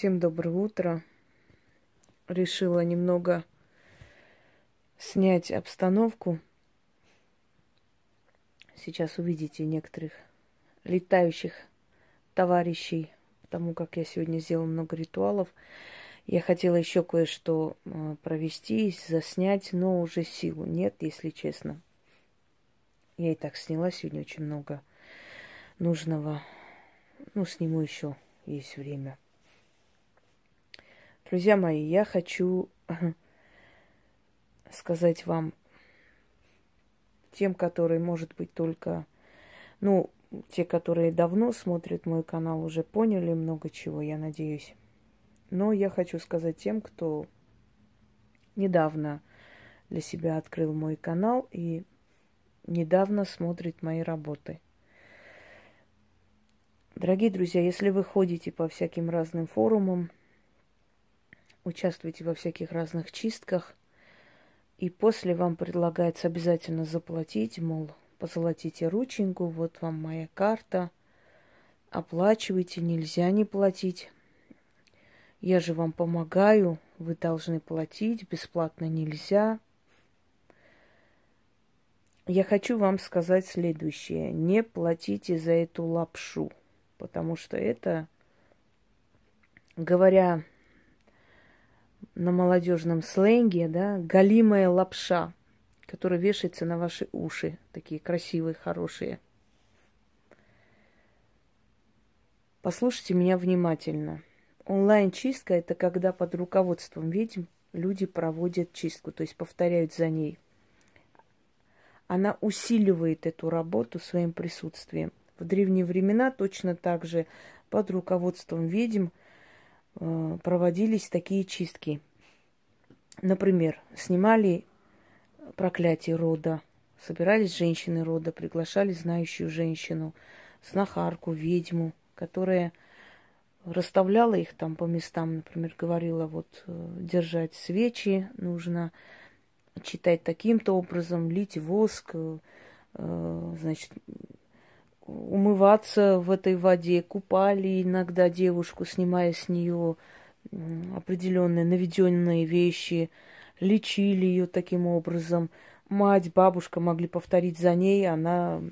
Всем доброе утро. Решила немного снять обстановку. Сейчас увидите некоторых летающих товарищей, потому как я сегодня сделала много ритуалов. Я хотела еще кое-что а, провести, заснять, но уже сил нет, если честно. Я и так сняла сегодня очень много нужного. Ну, сниму еще, есть время. Друзья мои, я хочу сказать вам, тем, которые, может быть, только, ну, те, которые давно смотрят мой канал, уже поняли много чего, я надеюсь. Но я хочу сказать тем, кто недавно для себя открыл мой канал и недавно смотрит мои работы. Дорогие друзья, если вы ходите по всяким разным форумам, участвуете во всяких разных чистках, и после вам предлагается обязательно заплатить, мол, позолотите рученьку, вот вам моя карта, оплачивайте, нельзя не платить. Я же вам помогаю, вы должны платить, бесплатно нельзя. Я хочу вам сказать следующее. Не платите за эту лапшу, потому что это, говоря на молодежном сленге, да, галимая лапша, которая вешается на ваши уши, такие красивые, хорошие. Послушайте меня внимательно. Онлайн-чистка – это когда под руководством ведьм люди проводят чистку, то есть повторяют за ней. Она усиливает эту работу своим присутствием. В древние времена точно так же под руководством ведьм – проводились такие чистки. Например, снимали проклятие рода, собирались женщины рода, приглашали знающую женщину, знахарку, ведьму, которая расставляла их там по местам, например, говорила, вот э, держать свечи нужно, читать таким-то образом, лить воск, э, значит, умываться в этой воде, купали иногда девушку, снимая с нее определенные наведенные вещи, лечили ее таким образом. Мать, бабушка могли повторить за ней, она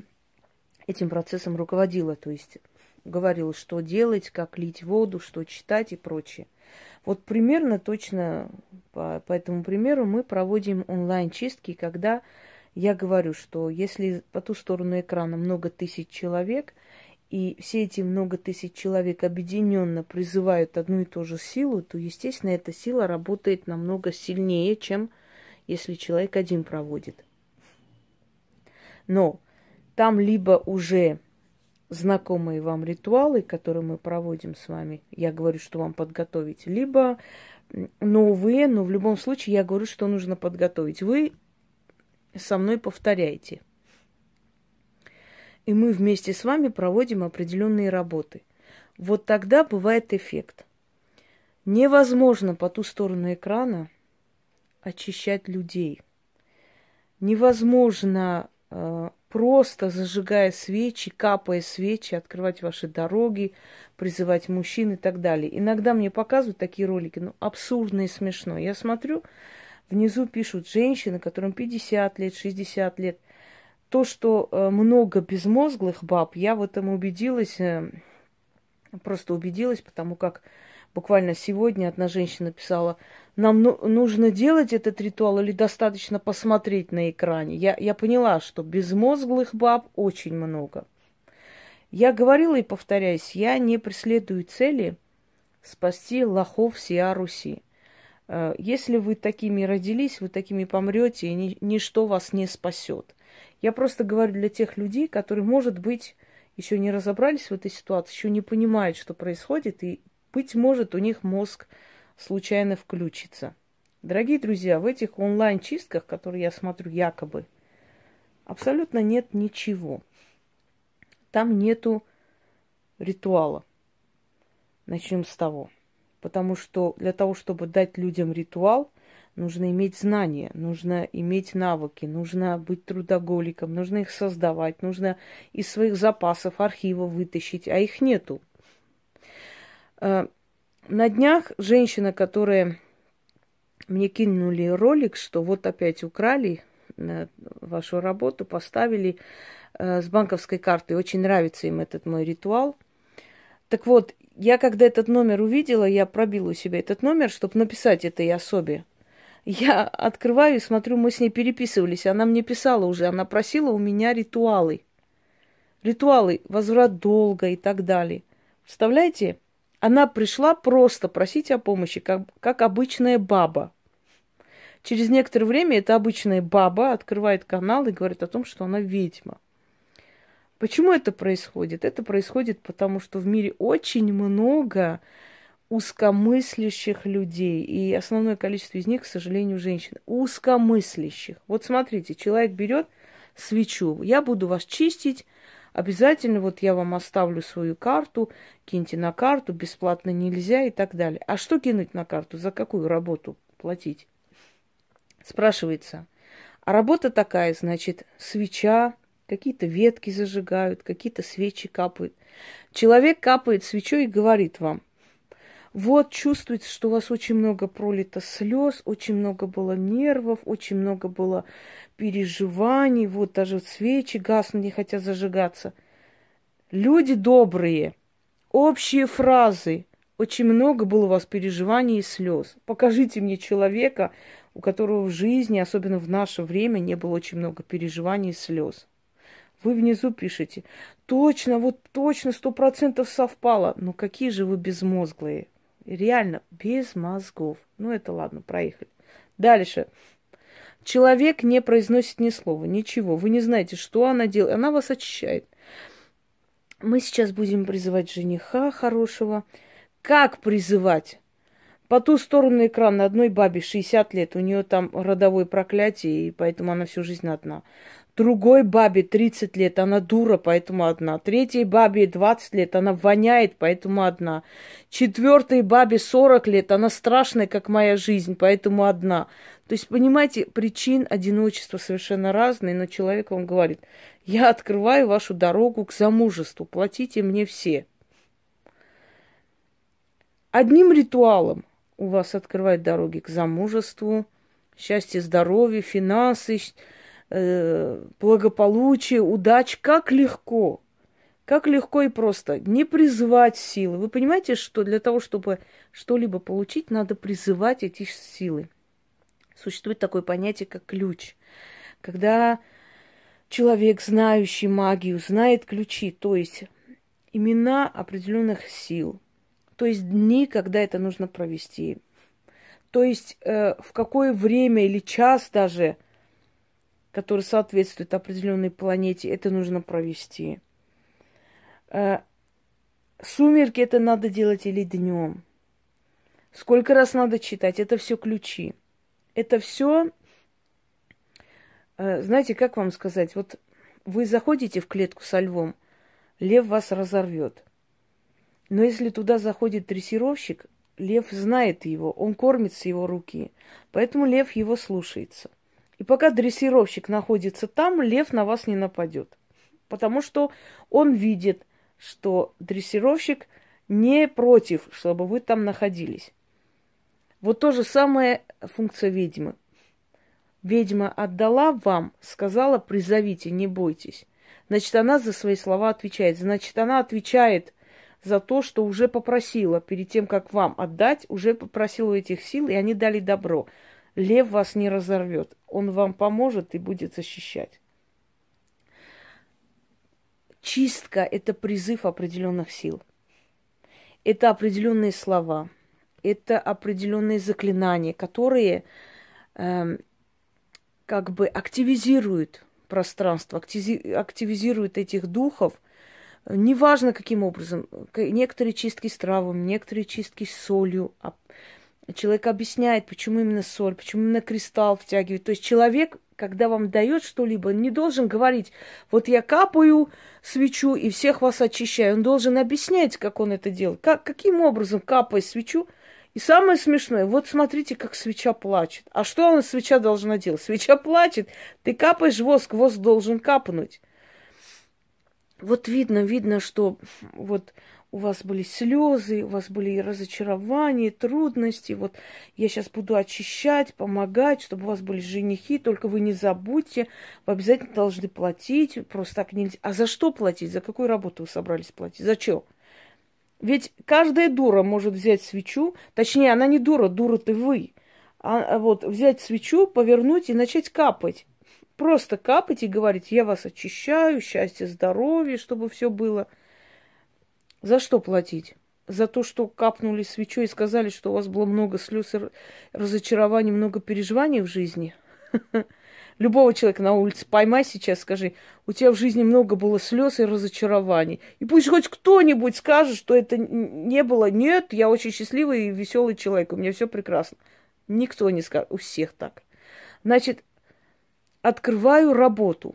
этим процессом руководила, то есть говорила, что делать, как лить воду, что читать и прочее. Вот примерно точно по, по этому примеру мы проводим онлайн-чистки, когда я говорю, что если по ту сторону экрана много тысяч человек, и все эти много тысяч человек объединенно призывают одну и ту же силу, то, естественно, эта сила работает намного сильнее, чем если человек один проводит. Но там либо уже знакомые вам ритуалы, которые мы проводим с вами, я говорю, что вам подготовить, либо новые, но в любом случае я говорю, что нужно подготовить. Вы со мной повторяйте. И мы вместе с вами проводим определенные работы. Вот тогда бывает эффект. Невозможно по ту сторону экрана очищать людей. Невозможно э, просто зажигая свечи, капая свечи, открывать ваши дороги, призывать мужчин и так далее. Иногда мне показывают такие ролики, ну, абсурдно и смешно. Я смотрю, Внизу пишут женщины, которым 50 лет, 60 лет. То, что э, много безмозглых баб, я в этом убедилась, э, просто убедилась, потому как буквально сегодня одна женщина писала, нам ну, нужно делать этот ритуал или достаточно посмотреть на экране. Я, я поняла, что безмозглых баб очень много. Я говорила и повторяюсь, я не преследую цели спасти лохов Сиа Руси. Э, если вы такими родились, вы такими помрете, и ни, ничто вас не спасет. Я просто говорю для тех людей, которые, может быть, еще не разобрались в этой ситуации, еще не понимают, что происходит, и, быть может, у них мозг случайно включится. Дорогие друзья, в этих онлайн-чистках, которые я смотрю якобы, абсолютно нет ничего. Там нету ритуала. Начнем с того. Потому что для того, чтобы дать людям ритуал, нужно иметь знания, нужно иметь навыки, нужно быть трудоголиком, нужно их создавать, нужно из своих запасов архива вытащить, а их нету. Э, на днях женщина, которая мне кинули ролик, что вот опять украли э, вашу работу, поставили э, с банковской карты. Очень нравится им этот мой ритуал. Так вот, я когда этот номер увидела, я пробила у себя этот номер, чтобы написать этой особе. Я открываю и смотрю, мы с ней переписывались. Она мне писала уже, она просила у меня ритуалы. Ритуалы, возврат долга и так далее. Представляете? Она пришла просто просить о помощи, как, как обычная баба. Через некоторое время эта обычная баба открывает канал и говорит о том, что она ведьма. Почему это происходит? Это происходит потому, что в мире очень много узкомыслящих людей. И основное количество из них, к сожалению, женщин. Узкомыслящих. Вот смотрите, человек берет свечу. Я буду вас чистить. Обязательно вот я вам оставлю свою карту, киньте на карту, бесплатно нельзя и так далее. А что кинуть на карту? За какую работу платить? Спрашивается. А работа такая, значит, свеча, какие-то ветки зажигают, какие-то свечи капают. Человек капает свечой и говорит вам, вот чувствуется, что у вас очень много пролито слез, очень много было нервов, очень много было переживаний, вот даже свечи гаснут, не хотят зажигаться. Люди добрые, общие фразы, очень много было у вас переживаний и слез. Покажите мне человека, у которого в жизни, особенно в наше время, не было очень много переживаний и слез. Вы внизу пишете, точно, вот точно, сто процентов совпало. Ну какие же вы безмозглые. Реально, без мозгов. Ну это ладно, проехали. Дальше. Человек не произносит ни слова, ничего. Вы не знаете, что она делает. Она вас очищает. Мы сейчас будем призывать жениха хорошего. Как призывать? По ту сторону экрана одной бабе 60 лет, у нее там родовое проклятие, и поэтому она всю жизнь одна. Другой бабе 30 лет, она дура, поэтому одна. Третьей бабе 20 лет, она воняет, поэтому одна. Четвертой бабе 40 лет, она страшная, как моя жизнь, поэтому одна. То есть, понимаете, причин одиночества совершенно разные, но человек вам говорит, я открываю вашу дорогу к замужеству, платите мне все. Одним ритуалом у вас открывают дороги к замужеству, счастье, здоровье, финансы, э, благополучие, удача, как легко, как легко и просто. Не призывать силы. Вы понимаете, что для того, чтобы что-либо получить, надо призывать эти силы. Существует такое понятие, как ключ. Когда человек, знающий магию, знает ключи, то есть имена определенных сил, то есть дни, когда это нужно провести, то есть э, в какое время или час даже – который соответствует определенной планете, это нужно провести. Э, сумерки это надо делать или днем. Сколько раз надо читать, это все ключи. Это все, э, знаете, как вам сказать, вот вы заходите в клетку со львом, лев вас разорвет. Но если туда заходит дрессировщик, лев знает его, он кормится его руки, поэтому лев его слушается. И пока дрессировщик находится там, лев на вас не нападет. Потому что он видит, что дрессировщик не против, чтобы вы там находились. Вот то же самое функция ведьмы. Ведьма отдала вам, сказала, призовите, не бойтесь. Значит, она за свои слова отвечает. Значит, она отвечает за то, что уже попросила, перед тем, как вам отдать, уже попросила этих сил, и они дали добро. Лев вас не разорвет. Он вам поможет и будет защищать. Чистка – это призыв определенных сил. Это определенные слова. Это определенные заклинания, которые э, как бы активизируют пространство, активизируют этих духов, неважно каким образом. Некоторые чистки с травами, некоторые чистки с солью, а Человек объясняет, почему именно соль, почему именно кристалл втягивает. То есть человек, когда вам дает что-либо, не должен говорить, вот я капаю свечу и всех вас очищаю. Он должен объяснять, как он это делает. Как, каким образом капая свечу. И самое смешное, вот смотрите, как свеча плачет. А что она свеча должна делать? Свеча плачет, ты капаешь воск, воск должен капнуть. Вот видно, видно, что вот у вас были слезы, у вас были разочарования, трудности. Вот я сейчас буду очищать, помогать, чтобы у вас были женихи. Только вы не забудьте, вы обязательно должны платить. Просто так нельзя. А за что платить? За какую работу вы собрались платить? За что? Ведь каждая дура может взять свечу, точнее, она не дура, дура ты вы. А, а вот взять свечу, повернуть и начать капать. Просто капать и говорить, я вас очищаю, счастье, здоровье, чтобы все было. За что платить? За то, что капнули свечой и сказали, что у вас было много слез, разочарований, много переживаний в жизни? Любого человека на улице поймай сейчас, скажи, у тебя в жизни много было слез и разочарований. И пусть хоть кто-нибудь скажет, что это не было. Нет, я очень счастливый и веселый человек, у меня все прекрасно. Никто не скажет, у всех так. Значит, открываю работу.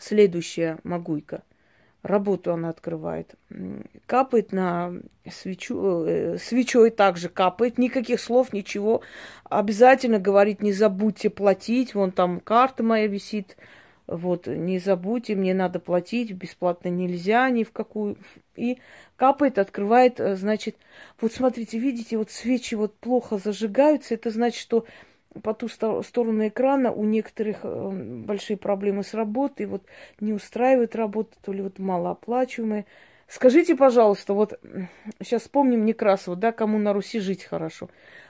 Следующая могуйка. Работу она открывает. Капает на свечу, э, свечой также капает. Никаких слов, ничего. Обязательно говорит, не забудьте платить. Вон там карта моя висит. Вот, не забудьте, мне надо платить, бесплатно нельзя ни в какую. И капает, открывает, э, значит, вот смотрите, видите, вот свечи вот плохо зажигаются, это значит, что по ту сторону экрана у некоторых э, большие проблемы с работой, вот не устраивает работа, то ли вот малооплачиваемая. Скажите, пожалуйста, вот сейчас вспомним Некрасова, да, кому на Руси жить хорошо.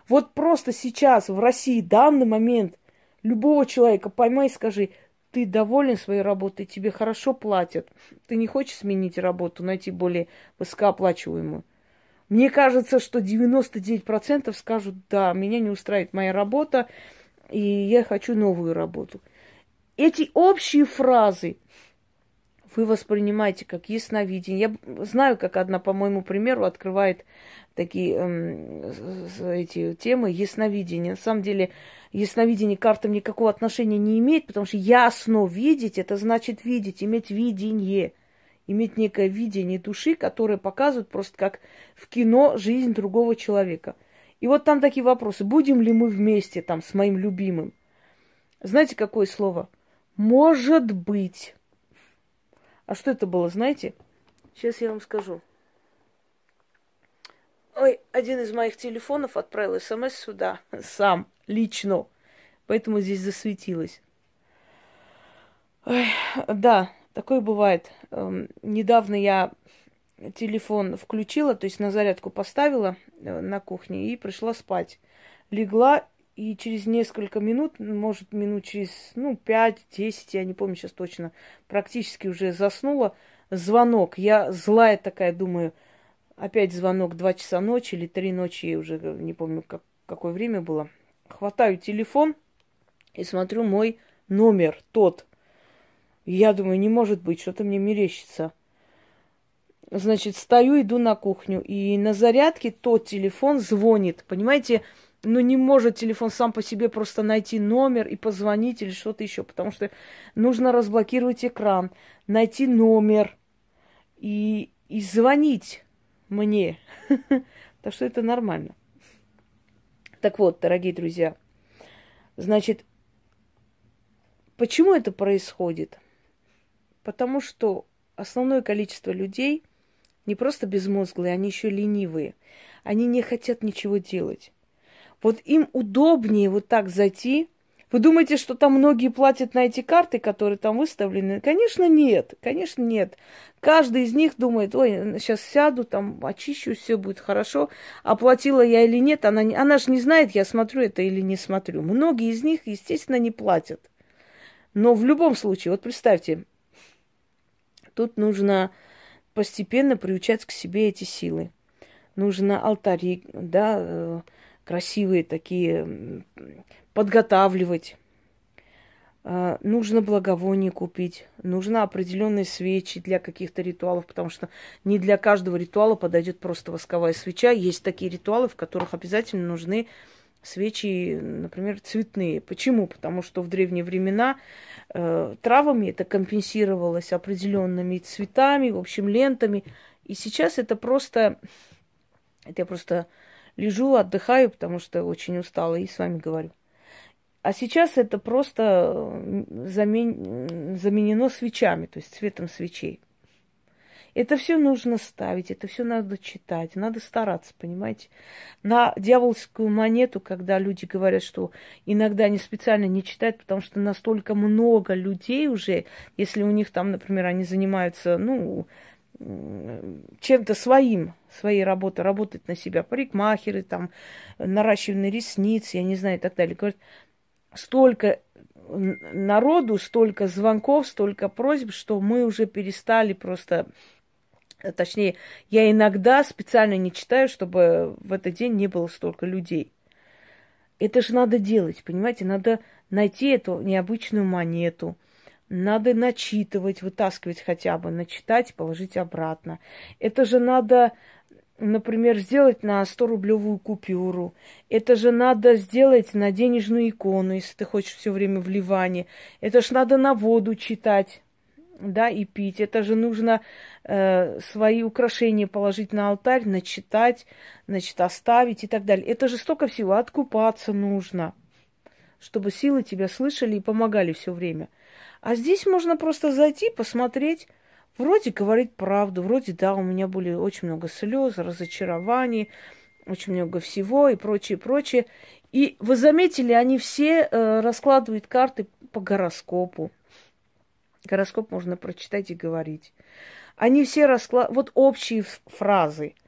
Вот просто сейчас в России, данный момент, любого человека поймай и скажи, ты доволен своей работой, тебе хорошо платят, ты не хочешь сменить работу, найти более высокооплачиваемую. Мне кажется, что 99% скажут, да, меня не устраивает моя работа, и я хочу новую работу. Эти общие фразы вы воспринимаете как ясновидение. Я знаю, как одна, по моему примеру, открывает такие э, эти темы ясновидения. На самом деле, ясновидение к картам никакого отношения не имеет, потому что ясно видеть, это значит видеть, иметь видение иметь некое видение души, которое показывает просто как в кино жизнь другого человека. И вот там такие вопросы. Будем ли мы вместе там с моим любимым? Знаете, какое слово? Может быть. А что это было, знаете? Сейчас я вам скажу. Ой, один из моих телефонов отправил смс сюда, сам, лично. Поэтому здесь засветилось. Ой, да, Такое бывает. Эм, недавно я телефон включила, то есть на зарядку поставила э, на кухне и пришла спать. Легла и через несколько минут, может, минут через, ну, 5-10, я не помню сейчас точно, практически уже заснула. Звонок. Я злая такая, думаю, опять звонок 2 часа ночи или 3 ночи, я уже не помню, как, какое время было. Хватаю телефон и смотрю мой номер, тот, я думаю, не может быть, что-то мне мерещится. Значит, стою, иду на кухню, и на зарядке тот телефон звонит. Понимаете, ну не может телефон сам по себе просто найти номер и позвонить или что-то еще, потому что нужно разблокировать экран, найти номер и, и звонить мне. Так что это нормально. Так вот, дорогие друзья, значит, почему это происходит? Потому что основное количество людей не просто безмозглые, они еще ленивые. Они не хотят ничего делать. Вот им удобнее вот так зайти. Вы думаете, что там многие платят на эти карты, которые там выставлены? Конечно, нет. Конечно, нет. Каждый из них думает, ой, сейчас сяду, там очищу, все будет хорошо. Оплатила я или нет, она, она же не знает, я смотрю это или не смотрю. Многие из них, естественно, не платят. Но в любом случае, вот представьте, Тут нужно постепенно приучать к себе эти силы. Нужно алтари, да, э, красивые такие, подготавливать. А, нужно благовоние купить, нужно определенные свечи для каких-то ритуалов, потому что не для каждого ритуала подойдет просто восковая свеча. Есть такие ритуалы, в которых обязательно нужны свечи, например, цветные. Почему? Потому что в древние времена э, травами это компенсировалось определенными цветами, в общем, лентами. И сейчас это просто, это я просто лежу, отдыхаю, потому что очень устала и с вами говорю. А сейчас это просто замен... заменено свечами, то есть цветом свечей. Это все нужно ставить, это все надо читать, надо стараться, понимаете? На дьявольскую монету, когда люди говорят, что иногда они специально не читают, потому что настолько много людей уже, если у них там, например, они занимаются, ну, чем-то своим, своей работой, работать на себя, парикмахеры, там, наращивание ресниц, я не знаю, и так далее. Говорят, столько народу, столько звонков, столько просьб, что мы уже перестали просто Точнее, я иногда специально не читаю, чтобы в этот день не было столько людей. Это же надо делать, понимаете? Надо найти эту необычную монету – надо начитывать, вытаскивать хотя бы, начитать, положить обратно. Это же надо, например, сделать на 100-рублевую купюру. Это же надо сделать на денежную икону, если ты хочешь все время в. Это же надо на воду читать, да, и пить. Это же нужно э, свои украшения положить на алтарь, начитать, значит, оставить и так далее. Это же столько всего. Откупаться нужно, чтобы силы тебя слышали и помогали все время. А здесь можно просто зайти, посмотреть, вроде говорить правду, вроде да, у меня были очень много слез, разочарований, очень много всего и прочее, прочее. И вы заметили, они все э, раскладывают карты по гороскопу. Гороскоп можно прочитать и говорить. Они все раскладывают, вот общие фразы –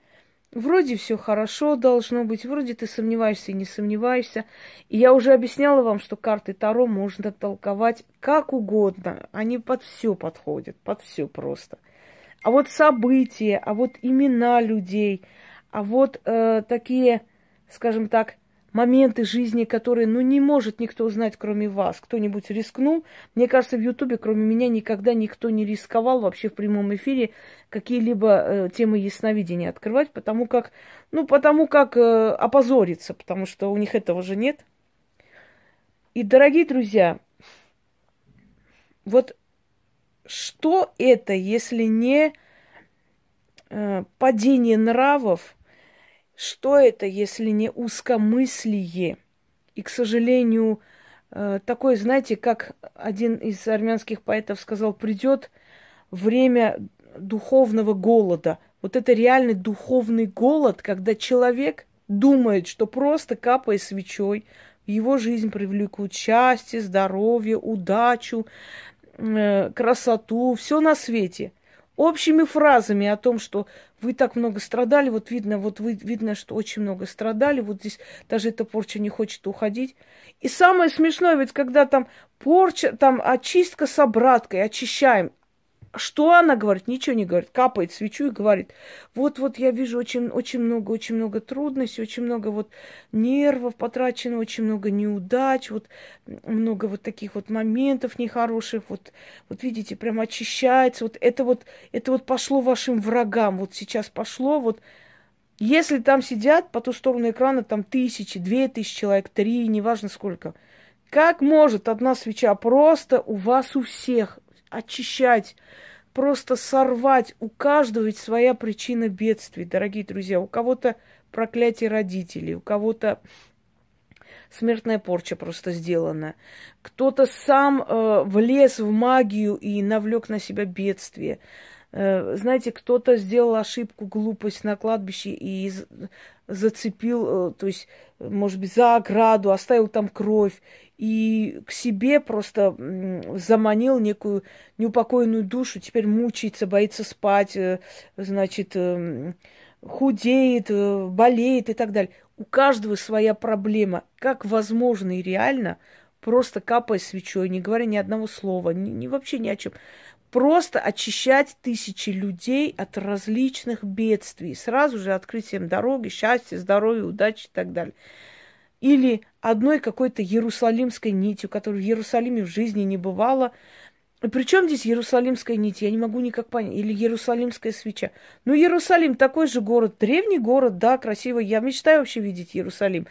Вроде все хорошо должно быть, вроде ты сомневаешься и не сомневаешься. И я уже объясняла вам, что карты Таро можно толковать как угодно. Они под все подходят, под все просто. А вот события, а вот имена людей, а вот э, такие, скажем так, моменты жизни, которые, ну, не может никто узнать, кроме вас. Кто-нибудь рискнул? Мне кажется, в Ютубе, кроме меня, никогда никто не рисковал вообще в прямом эфире какие-либо э, темы ясновидения открывать, потому как, ну, потому как э, опозориться, потому что у них этого же нет. И, дорогие друзья, вот что это, если не э, падение нравов, что это, если не узкомыслие? И, к сожалению, э, такое, знаете, как один из армянских поэтов сказал, придет время духовного голода. Вот это реальный духовный голод, когда человек думает, что просто капая свечой, в его жизнь привлекут счастье, здоровье, удачу, э, красоту, все на свете – общими фразами о том, что вы так много страдали, вот видно, вот вы, видно, что очень много страдали, вот здесь даже эта порча не хочет уходить. И самое смешное, ведь когда там порча, там очистка с обраткой, очищаем, что она говорит? Ничего не говорит. Капает свечу и говорит, вот-вот я вижу очень, очень много, очень много трудностей, очень много вот нервов потрачено, очень много неудач, вот много вот таких вот моментов нехороших, вот, вот видите, прям очищается. Вот это вот, это вот пошло вашим врагам, вот сейчас пошло, вот если там сидят по ту сторону экрана там тысячи, две тысячи человек, три, неважно сколько, как может одна свеча просто у вас у всех очищать, просто сорвать. У каждого ведь своя причина бедствий, дорогие друзья. У кого-то проклятие родителей, у кого-то смертная порча просто сделана. Кто-то сам э, влез в магию и навлек на себя бедствие. Э, знаете, кто-то сделал ошибку, глупость на кладбище и зацепил, э, то есть, может быть, за ограду, оставил там кровь и к себе просто заманил некую неупокоенную душу, теперь мучается, боится спать, э, значит, худеет, болеет и так далее. У каждого своя проблема. Как возможно и реально, просто капая свечой, не говоря ни одного слова, ни, ни вообще ни о чем, просто очищать тысячи людей от различных бедствий, сразу же открыть всем дороги, счастье, здоровье, удачи и так далее. Или одной какой-то иерусалимской нитью, которой в Иерусалиме в жизни не бывало. Причем здесь Иерусалимская нить? Я не могу никак понять. Или Иерусалимская свеча. Ну, Иерусалим такой же город, древний город, да, красивый. Я мечтаю вообще видеть Иерусалим.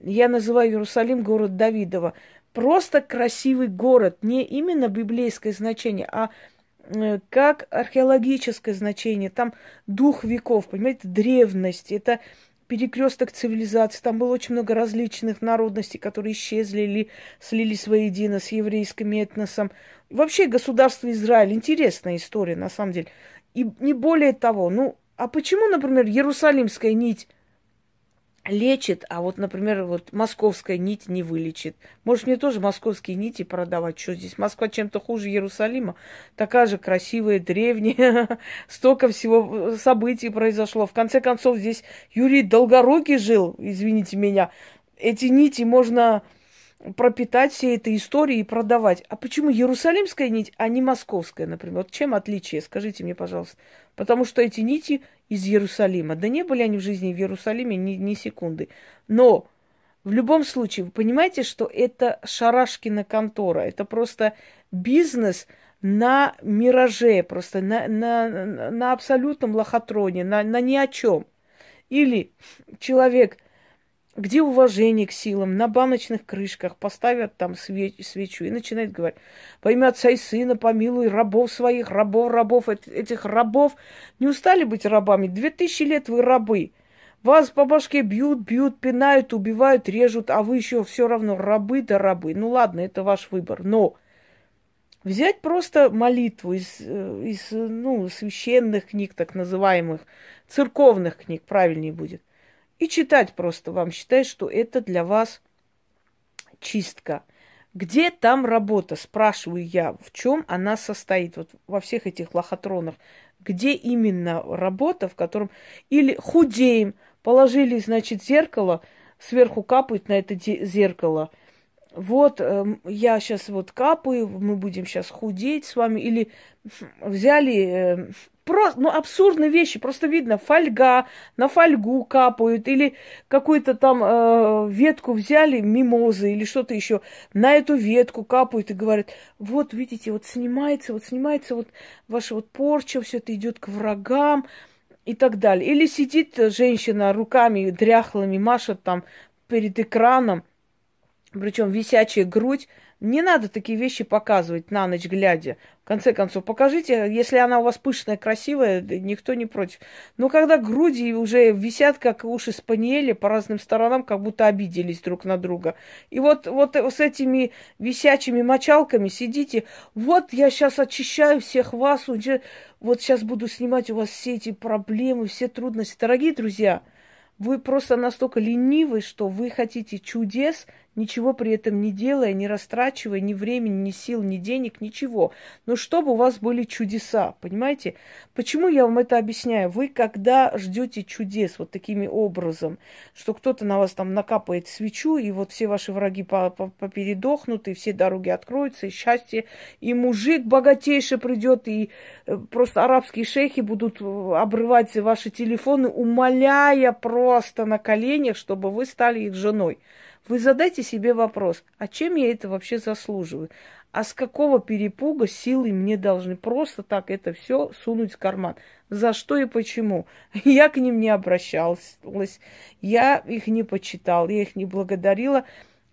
Я называю Иерусалим город Давидова. Просто красивый город. Не именно библейское значение, а как археологическое значение, там дух веков, понимаете, древность, это перекресток цивилизации, там было очень много различных народностей, которые исчезли или слились воедино с еврейским этносом. Вообще государство Израиль, интересная история на самом деле. И не более того, ну, а почему, например, Иерусалимская нить лечит, а вот, например, вот московская нить не вылечит. Может, мне тоже московские нити продавать? Что здесь? Москва чем-то хуже Иерусалима? Такая же красивая, древняя. Столько всего э, событий произошло. В конце концов, здесь Юрий Долгорукий жил, извините меня. Эти нити можно пропитать всей этой историей и продавать. А почему Иерусалимская нить, а не московская, например? Вот чем отличие? Скажите мне, пожалуйста. Потому что эти нити из Иерусалима. Да не были они в жизни в Иерусалиме ни, ни секунды. Но в любом случае, вы понимаете, что это шарашкина контора. Это просто бизнес на мираже, просто на, на, на абсолютном лохотроне, на, на ни о чем. Или человек где уважение к силам, на баночных крышках поставят там свеч, свечу и начинает говорить, во имя Отца и Сына помилуй рабов своих, рабов, рабов, этих рабов. Не устали быть рабами? Две тысячи лет вы рабы. Вас по башке бьют, бьют, пинают, убивают, режут, а вы еще все равно рабы да рабы. Ну ладно, это ваш выбор. Но взять просто молитву из, э, из ну, священных книг, так называемых, церковных книг, правильнее будет – и читать просто вам. Считать, что это для вас чистка. Где там работа, спрашиваю я, в чем она состоит, вот во всех этих лохотронах, где именно работа, в котором или худеем, положили, значит, зеркало, сверху капает на это зеркало – вот э, я сейчас вот капаю, мы будем сейчас худеть с вами, или взяли э, просто, ну, абсурдные вещи, просто видно, фольга, на фольгу капают, или какую-то там э, ветку взяли, мимозы или что-то еще, на эту ветку капают и говорят, вот, видите, вот снимается, вот снимается вот ваша вот порча, все это идет к врагам и так далее. Или сидит женщина руками дряхлыми, машет там перед экраном, причем висячая грудь. Не надо такие вещи показывать на ночь глядя. В конце концов, покажите, если она у вас пышная, красивая, никто не против. Но когда груди уже висят, как уши спаниели, по разным сторонам, как будто обиделись друг на друга. И вот, вот с этими висячими мочалками сидите. Вот я сейчас очищаю всех вас, уже вот сейчас буду снимать у вас все эти проблемы, все трудности. Дорогие друзья, вы просто настолько ленивы, что вы хотите чудес, ничего при этом не делая, не растрачивая ни времени, ни сил, ни денег, ничего. Но чтобы у вас были чудеса, понимаете? Почему я вам это объясняю? Вы, когда ждете чудес вот такими образом, что кто-то на вас там накапает свечу, и вот все ваши враги попередохнут, и все дороги откроются, и счастье, и мужик богатейший придет, и э, просто арабские шейхи будут э, обрывать ваши телефоны, умоляя просто на коленях, чтобы вы стали их женой. Вы задайте себе вопрос, а чем я это вообще заслуживаю? А с какого перепуга силы мне должны просто так это все сунуть в карман? За что и почему? Я к ним не обращалась, я их не почитала, я их не благодарила,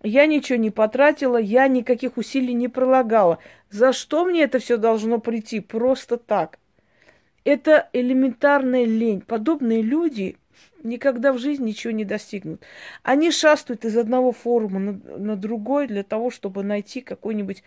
я ничего не потратила, я никаких усилий не прилагала. За что мне это все должно прийти? Просто так. Это элементарная лень. Подобные люди никогда в жизни ничего не достигнут. Они шастают из одного форума на, на другой для того, чтобы найти какой-нибудь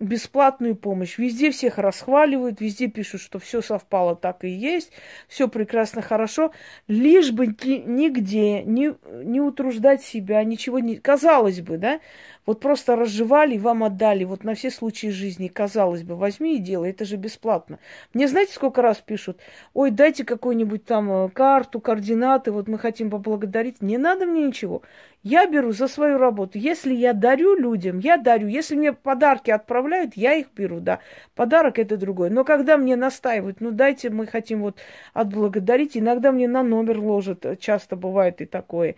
бесплатную помощь. Везде всех расхваливают, везде пишут, что все совпало так и есть, все прекрасно, хорошо, лишь бы нигде не, не утруждать себя, ничего не... Казалось бы, да, вот просто разжевали и вам отдали, вот на все случаи жизни, казалось бы, возьми и делай, это же бесплатно. Мне знаете, сколько раз пишут, ой, дайте какую-нибудь там э, карту, координаты, вот мы хотим поблагодарить. Не надо мне ничего. Я беру за свою работу. Если я дарю людям, я дарю. Если мне подарки отправляют, я их беру, да. Подарок это другой. Но когда мне настаивают, ну дайте, мы хотим вот отблагодарить, иногда мне на номер ложат, часто бывает и такое.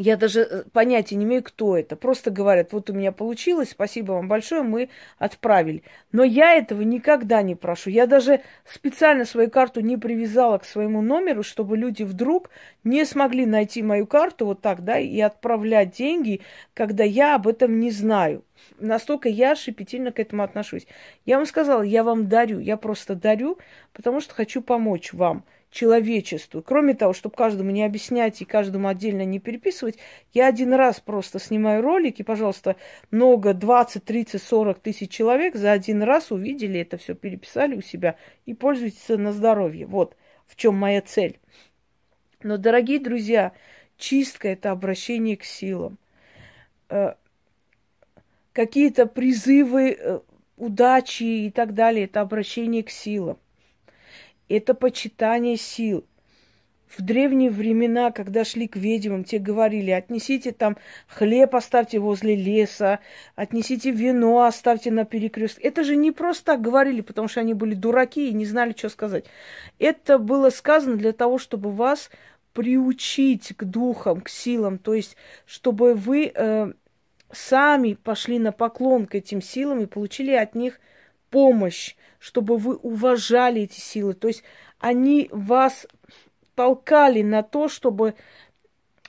Я даже э, понятия не имею, кто это. Просто говорят, вот у меня получилось, спасибо вам большое, мы отправили. Но я этого никогда не прошу. Я даже специально свою карту не привязала к своему номеру, чтобы люди вдруг не смогли найти мою карту вот так, да, и отправлять деньги, когда я об этом не знаю. Настолько я шипительно к этому отношусь. Я вам сказала, я вам дарю, я просто дарю, потому что хочу помочь вам. Человечеству. Кроме того, чтобы каждому не объяснять и каждому отдельно не переписывать, я один раз просто снимаю ролик, и, пожалуйста, много, 20, 30, 40 тысяч человек за один раз увидели это все, переписали у себя и пользуйтесь на здоровье. Вот в чем моя цель. Но, дорогие друзья, чистка – это обращение к силам. Э, какие-то призывы э, удачи и так далее – это обращение к силам это почитание сил. В древние времена, когда шли к ведьмам, те говорили, отнесите там хлеб, оставьте возле леса, отнесите вино, оставьте на перекрестке. Это же не просто так говорили, потому что они были дураки и не знали, что сказать. Это было сказано для того, чтобы вас приучить к духам, к силам, то есть чтобы вы э, сами пошли на поклон к этим силам и получили от них помощь чтобы вы уважали эти силы. То есть они вас толкали на то, чтобы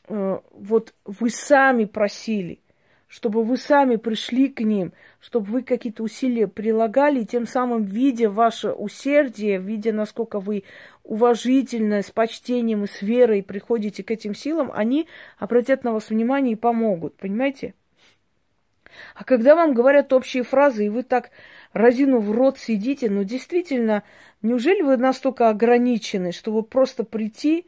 э, вот вы сами просили, чтобы вы сами пришли к ним, чтобы вы какие-то усилия прилагали, и тем самым, видя ваше усердие, видя, насколько вы уважительно, с почтением и с верой приходите к этим силам, они обратят на вас внимание и помогут, понимаете? А когда вам говорят общие фразы, и вы так разину в рот сидите, ну действительно, неужели вы настолько ограничены, чтобы просто прийти,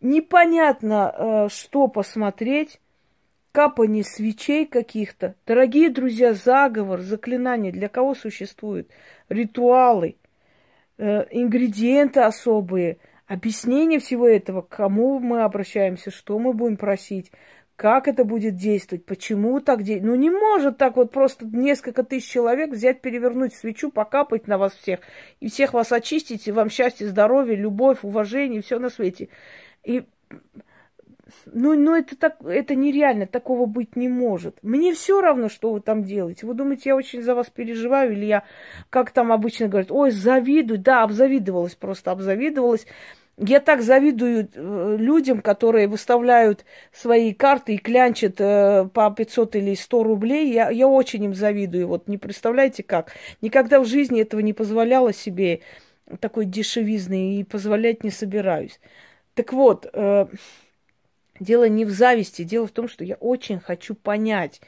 непонятно э, что посмотреть, капание свечей каких-то. Дорогие друзья, заговор, заклинание для кого существует? Ритуалы, э, ингредиенты особые, объяснение всего этого, к кому мы обращаемся, что мы будем просить – как это будет действовать, почему так действует. Ну, не может так вот просто несколько тысяч человек взять, перевернуть свечу, покапать на вас всех, и всех вас очистить, и вам счастье, здоровье, любовь, уважение, все на свете. И ну, ну это, так, это нереально, такого быть не может. Мне все равно, что вы там делаете. Вы думаете, я очень за вас переживаю, или я, как там обычно говорят, ой, завидую. Да, обзавидовалась, просто обзавидовалась. Я так завидую э, людям, которые выставляют свои карты и клянчат э, по 500 или 100 рублей. Я, я очень им завидую. Вот не представляете как. Никогда в жизни этого не позволяла себе такой дешевизны и позволять не собираюсь. Так вот, э, дело не в зависти, дело в том, что я очень хочу понять,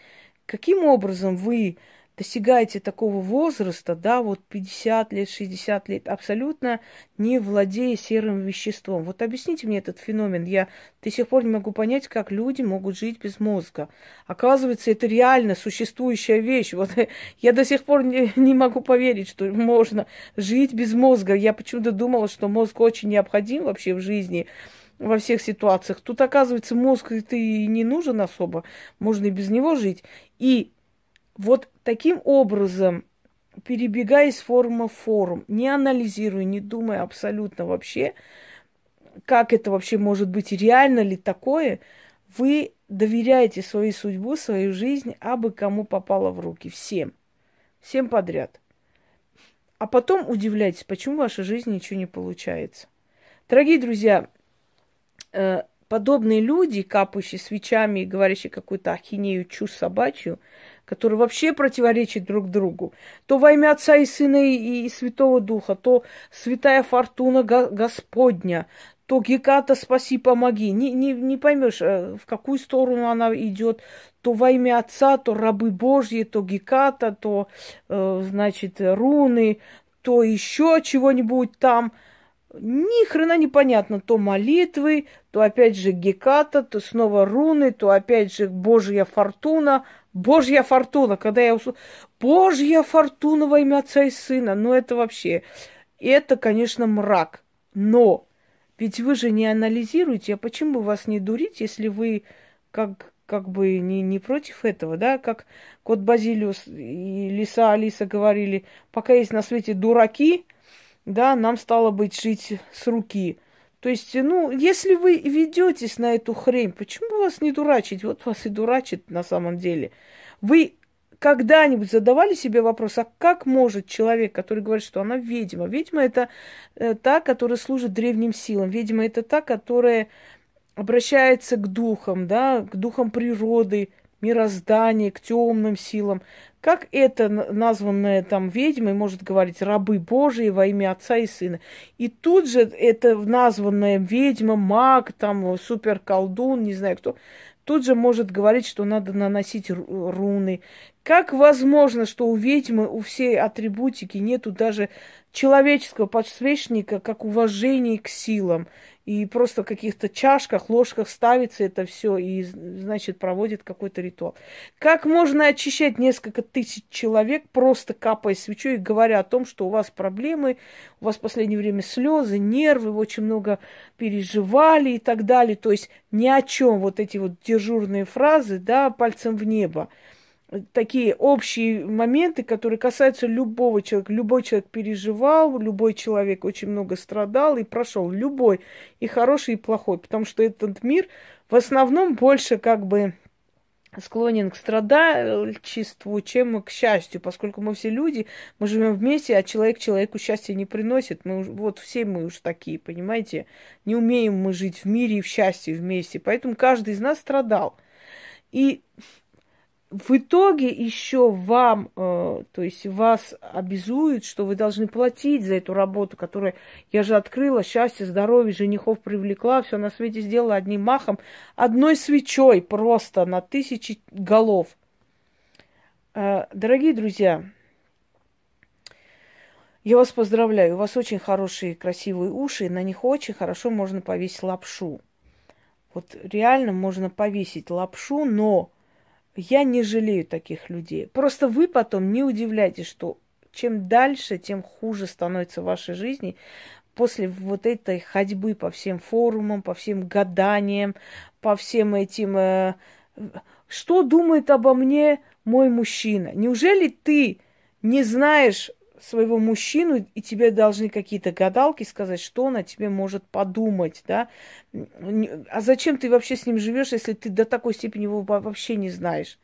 каким образом вы достигаете такого возраста, да, вот 50 лет, 60 лет, абсолютно не владея серым веществом. Вот объясните мне этот феномен. Я до сих пор не могу понять, как люди могут жить без мозга. Оказывается, это реально существующая вещь. Вот я до сих пор не, не могу поверить, что можно жить без мозга. Я почему-то думала, что мозг очень необходим вообще в жизни во всех ситуациях. Тут, оказывается, мозг это и не нужен особо. Можно и без него жить. И вот таким образом, перебегая из форума в форум, не анализируя, не думая абсолютно вообще, как это вообще может быть, реально ли такое, вы доверяете свою судьбу, свою жизнь, абы кому попало в руки. Всем. Всем подряд. А потом удивляйтесь, почему в вашей жизни ничего не получается. Дорогие друзья, э, подобные люди, капающие свечами и говорящие какую-то ахинею, чушь собачью – которые вообще противоречат друг другу. То во имя Отца и Сына и, и Святого Духа, то Святая Фортуна Господня, то Геката спаси, помоги. Не, не, не поймешь, э, в какую сторону она идет. То во имя Отца, то рабы Божьи, то Геката, то, э, значит, руны, то еще чего-нибудь там. Ни хрена непонятно. То молитвы, то опять же Геката, то снова руны, то опять же Божья фортуна, Божья фортуна, когда я услышала, Божья фортуна во имя Отца и Сына, ну это вообще, это, конечно, мрак. Но ведь вы же не анализируете, а почему бы вас не дурить, если вы как, как бы не, не против этого, да, как кот Базилиус и Лиса Алиса говорили, пока есть на свете дураки, да, нам стало быть жить с руки. То есть, ну, если вы ведетесь на эту хрень, почему вас не дурачить? Вот вас и дурачит на самом деле. Вы когда-нибудь задавали себе вопрос, а как может человек, который говорит, что она ведьма? Ведьма это э, та, которая служит древним силам. Ведьма это та, которая обращается к духам, да, к духам природы, мироздания, к темным силам, Как это названное там ведьмой может говорить рабы Божии во имя Отца и Сына? И тут же это названная ведьма, маг, там супер колдун, не знаю кто, тут же может говорить, что надо наносить руны. Как возможно, что у ведьмы, у всей атрибутики нету даже человеческого подсвечника, как уважение к силам? И просто в каких-то чашках, ложках ставится это все и, значит, проводит какой-то ритуал. Как можно очищать несколько тысяч человек, просто капая свечой и говоря о том, что у вас проблемы, у вас в последнее время слезы, нервы, вы очень много переживали и так далее. То есть ни о чем вот эти вот дежурные фразы, да, пальцем в небо такие общие моменты, которые касаются любого человека. Любой человек переживал, любой человек очень много страдал и прошел. Любой, и хороший, и плохой. Потому что этот мир в основном больше как бы склонен к страдальчеству, чем к счастью, поскольку мы все люди, мы живем вместе, а человек человеку счастья не приносит. Мы, вот все мы уж такие, понимаете? Не умеем мы жить в мире и в счастье вместе. Поэтому каждый из нас страдал. И в итоге еще вам, э, то есть вас обязуют, что вы должны платить за эту работу, которую я же открыла, счастье, здоровье, женихов привлекла, все на свете сделала одним махом, одной свечой просто на тысячи голов. Э, дорогие друзья, я вас поздравляю, у вас очень хорошие, красивые уши, и на них очень хорошо можно повесить лапшу. Вот реально можно повесить лапшу, но я не жалею таких людей. Просто вы потом не удивляйтесь, что чем дальше, тем хуже становится в вашей жизни после вот этой ходьбы по всем форумам, по всем гаданиям, по всем этим... Э, что думает обо мне мой мужчина? Неужели ты не знаешь своего мужчину, и тебе должны какие-то гадалки сказать, что он о тебе может подумать, да? А зачем ты вообще с ним живешь, если ты до такой степени его вообще не знаешь?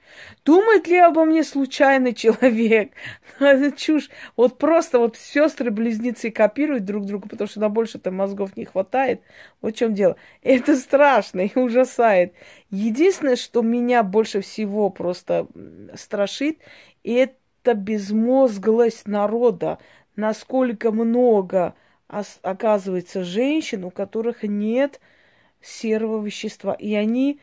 Думает ли обо мне случайный человек? Это чушь. Вот просто вот сестры-близнецы копируют друг друга, потому что на больше-то мозгов не хватает. Вот в чем дело. Это страшно и ужасает. Единственное, что меня больше всего просто страшит, это это безмозглость народа, насколько много оказывается женщин, у которых нет серого вещества. И они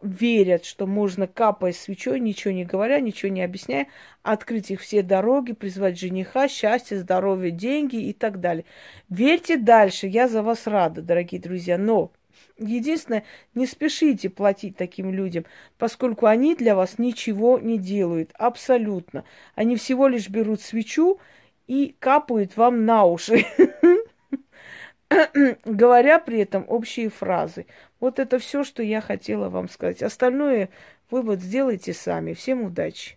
верят, что можно, капая свечой, ничего не говоря, ничего не объясняя, открыть их все дороги, призвать жениха, счастье, здоровье, деньги и так далее. Верьте дальше, я за вас рада, дорогие друзья, но Единственное, не спешите платить таким людям, поскольку они для вас ничего не делают, абсолютно. Они всего лишь берут свечу и капают вам на уши, говоря при этом общие фразы. Вот это все, что я хотела вам сказать. Остальное вывод сделайте сами. Всем удачи!